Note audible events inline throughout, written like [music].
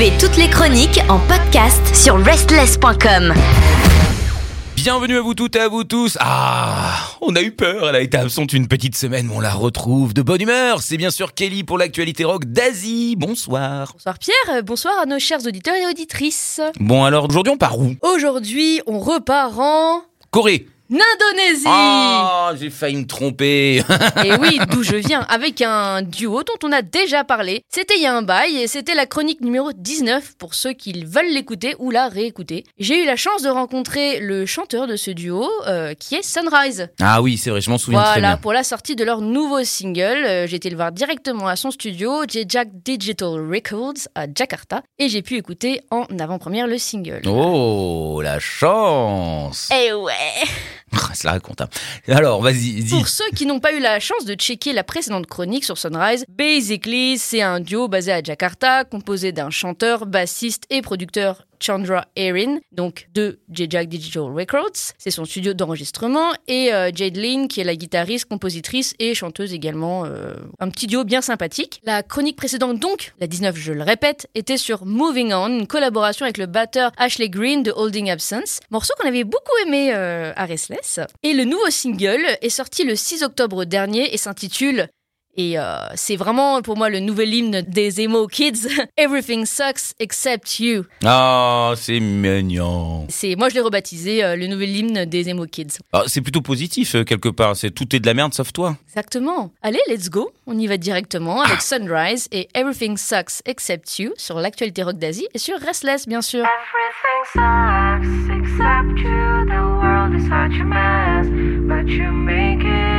Retrouvez toutes les chroniques en podcast sur restless.com. Bienvenue à vous toutes et à vous tous. Ah, on a eu peur, elle a été absente une petite semaine, mais on la retrouve de bonne humeur. C'est bien sûr Kelly pour l'actualité rock d'Asie. Bonsoir. Bonsoir Pierre, euh, bonsoir à nos chers auditeurs et auditrices. Bon alors, aujourd'hui on part où? Aujourd'hui, on repart en Corée. Indonésie. Ah, j'ai failli me tromper. Et [laughs] oui, d'où je viens, avec un duo dont on a déjà parlé. C'était il y a un bail et c'était la chronique numéro 19 pour ceux qui veulent l'écouter ou la réécouter. J'ai eu la chance de rencontrer le chanteur de ce duo euh, qui est Sunrise. ah oui, c'est vrai, je m'en souviens très Voilà, bien. pour la sortie de leur nouveau single, euh, j'ai été le voir directement à son studio, J-Jack Digital Records à Jakarta, et j'ai pu écouter en avant-première le single. Oh, la chance. Eh ouais La raconte. hein. Alors, vas-y. Pour ceux qui n'ont pas eu la chance de checker la précédente chronique sur Sunrise, basically, c'est un duo basé à Jakarta, composé d'un chanteur, bassiste et producteur Chandra Erin, donc de J-Jack Digital Records, c'est son studio d'enregistrement, et euh, Jade Lynn, qui est la guitariste, compositrice et chanteuse également, euh, un petit duo bien sympathique. La chronique précédente donc, la 19 je le répète, était sur Moving On, une collaboration avec le batteur Ashley Green de Holding Absence, morceau qu'on avait beaucoup aimé euh, à Restless. Et le nouveau single est sorti le 6 octobre dernier et s'intitule et euh, c'est vraiment pour moi le nouvel hymne des emo kids. [laughs] Everything sucks except you. Ah, c'est mignon. C'est moi je l'ai rebaptisé euh, le nouvel hymne des emo kids. Ah, c'est plutôt positif euh, quelque part. C'est tout est de la merde sauf toi. Exactement. Allez, let's go. On y va directement avec Sunrise et Everything sucks except you sur l'actualité rock d'Asie et sur Restless bien sûr. Everything sucks except you. The world is such a mess, but you make it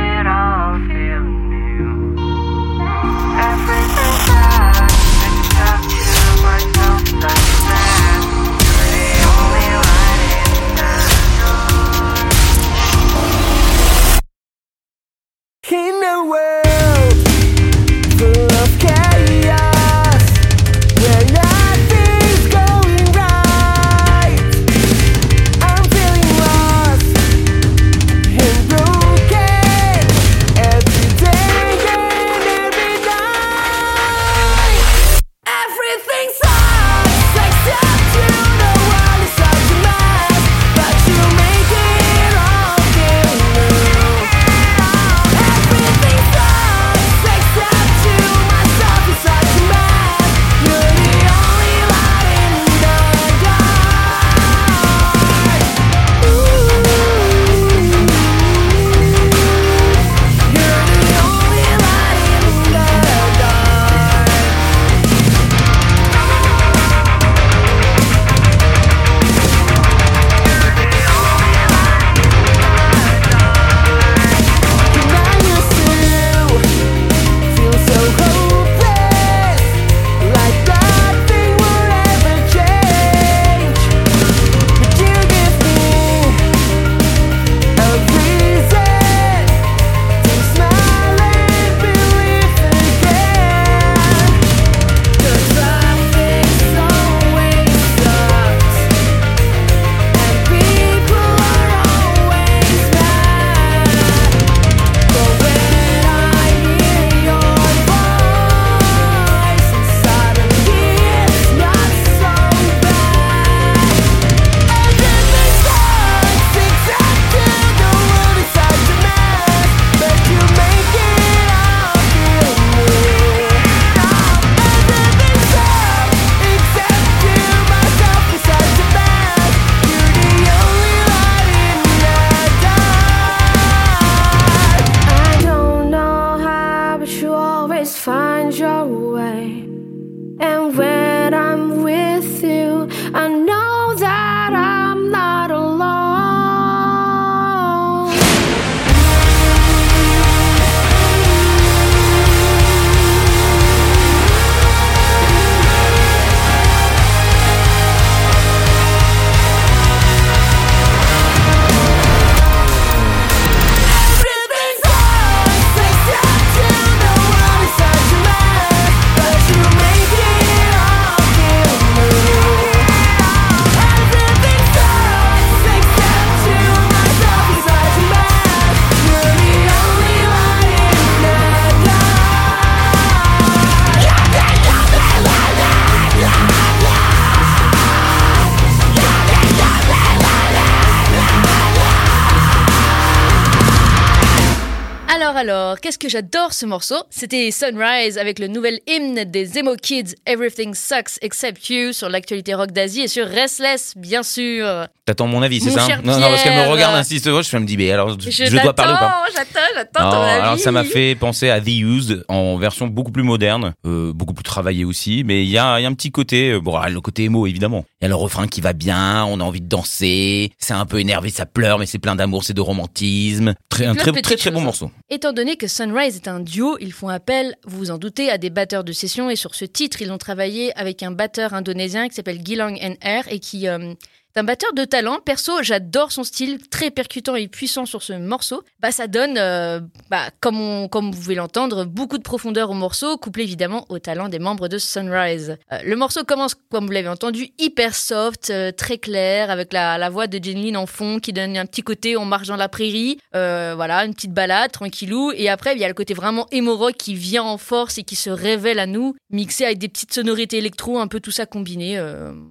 And when alors, qu'est-ce que j'adore ce morceau? C'était Sunrise avec le nouvel hymne des Emo Kids, Everything Sucks Except You, sur l'actualité rock d'Asie et sur Restless, bien sûr. T'attends mon avis, c'est ça? Non, non, parce qu'elle me regarde, insiste, je me dis, mais alors, je, dois parler ou pas? J'attends, j'attends ton avis. alors ça m'a fait penser à The Used en version beaucoup plus moderne, euh, beaucoup plus travaillée aussi, mais il y a, il y a un petit côté, euh, bon, le côté émo évidemment. Il y a le refrain qui va bien, on a envie de danser, c'est un peu énervé, ça pleure, mais c'est plein d'amour, c'est de romantisme. Très, un très, très, très bon morceau. Étant donné que Sunrise est un duo, ils font appel, vous vous en doutez, à des batteurs de session. Et sur ce titre, ils ont travaillé avec un batteur indonésien qui s'appelle Gilang NR et qui euh, un batteur de talent. Perso, j'adore son style, très percutant et puissant sur ce morceau. Bah, ça donne, euh, bah, comme, comme vous pouvez l'entendre, beaucoup de profondeur au morceau, couplé évidemment au talent des membres de Sunrise. Euh, le morceau commence, comme vous l'avez entendu, hyper soft, euh, très clair, avec la, voix de Jenlyn en fond qui donne un petit côté on marche dans la prairie. Voilà, une petite balade, tranquillou. Et après, il y a le côté vraiment emo rock qui vient en force et qui se révèle à nous, mixé avec des petites sonorités électro, un peu tout ça combiné.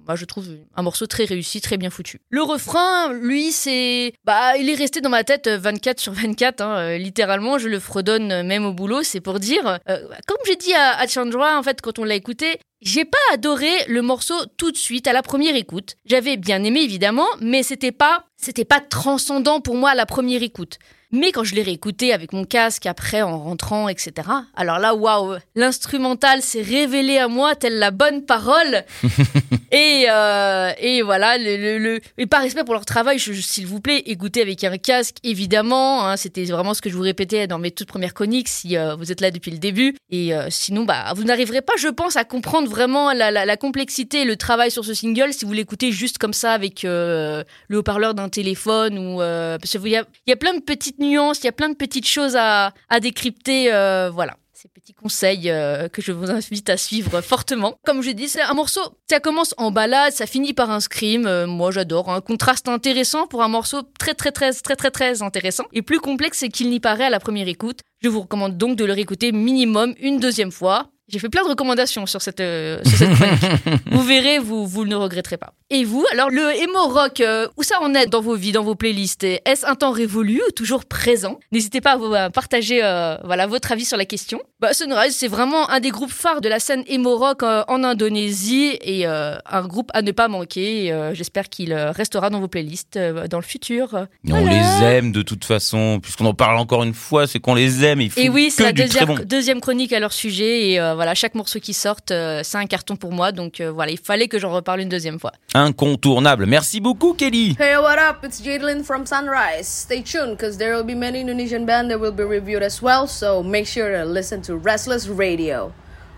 Moi, je trouve un morceau très réussi, très bien foutu. Le refrain, lui, c'est. Bah, il est resté dans ma tête euh, 24 sur 24, hein, euh, littéralement. Je le fredonne euh, même au boulot, c'est pour dire. Euh, comme j'ai dit à, à Chandra, en fait, quand on l'a écouté, j'ai pas adoré le morceau tout de suite à la première écoute. J'avais bien aimé évidemment, mais c'était pas c'était pas transcendant pour moi à la première écoute. Mais quand je l'ai réécouté avec mon casque après en rentrant, etc. Alors là, waouh, l'instrumental s'est révélé à moi telle la bonne parole. [laughs] et euh, et voilà, le, le, le- et par respect pour leur travail, s'il vous plaît, écoutez avec un casque évidemment. hein, C'était vraiment ce que je vous répétais dans mes toutes premières chroniques si euh, vous êtes là depuis le début. Et euh, sinon, bah, vous n'arriverez pas, je pense, à comprendre vraiment la, complexité et le travail sur ce single si vous l'écoutez juste comme ça avec euh, le haut-parleur d'un téléphone ou euh, parce qu'il y a, y a plein de petites nuances, il y a plein de petites choses à, décrypter. euh, voilà. Ces petits conseils euh, que je vous invite à suivre fortement. Comme je dis, c'est un morceau, ça commence en balade, ça finit par un scream. moi, j'adore. Un contraste intéressant pour un morceau très, très, très, très, très, très intéressant et plus complexe qu'il n'y paraît à la première écoute. Je vous recommande donc de le réécouter minimum une deuxième fois. J'ai fait plein de recommandations sur cette, euh, sur cette chronique. [laughs] vous verrez, vous, vous ne regretterez pas. Et vous, alors le emo rock, euh, où ça en est dans vos vies, dans vos playlists? Est-ce un temps révolu ou toujours présent? N'hésitez pas à, vous, à partager euh, voilà, votre avis sur la question. Bah, Sunrise, c'est vraiment un des groupes phares de la scène emo rock euh, en Indonésie et un groupe à ne pas manquer. J'espère qu'il restera dans vos playlists dans le futur. On les aime de toute façon, puisqu'on en parle encore une fois, c'est qu'on les aime. Et, oui, c'est la deuxième, bon. deuxième chronique à leur sujet. Et voilà, chaque morceau qui sort, euh, c'est un carton pour moi. Donc euh, voilà, il fallait que j'en reparle une deuxième fois. Incontournable. Merci beaucoup, Kelly. Hey, what up? It's Jadlin from Sunrise. Stay tuned because there will be many Indonesian bands that will be reviewed as well, so make sure to listen to Restless Radio.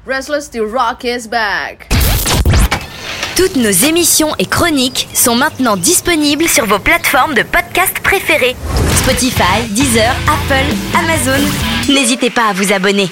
Restless the Rock is back. Toutes nos émissions et chroniques sont maintenant disponibles sur vos plateformes de podcast préférées. Spotify, Deezer, Apple, Amazon. N'hésitez pas à vous abonner.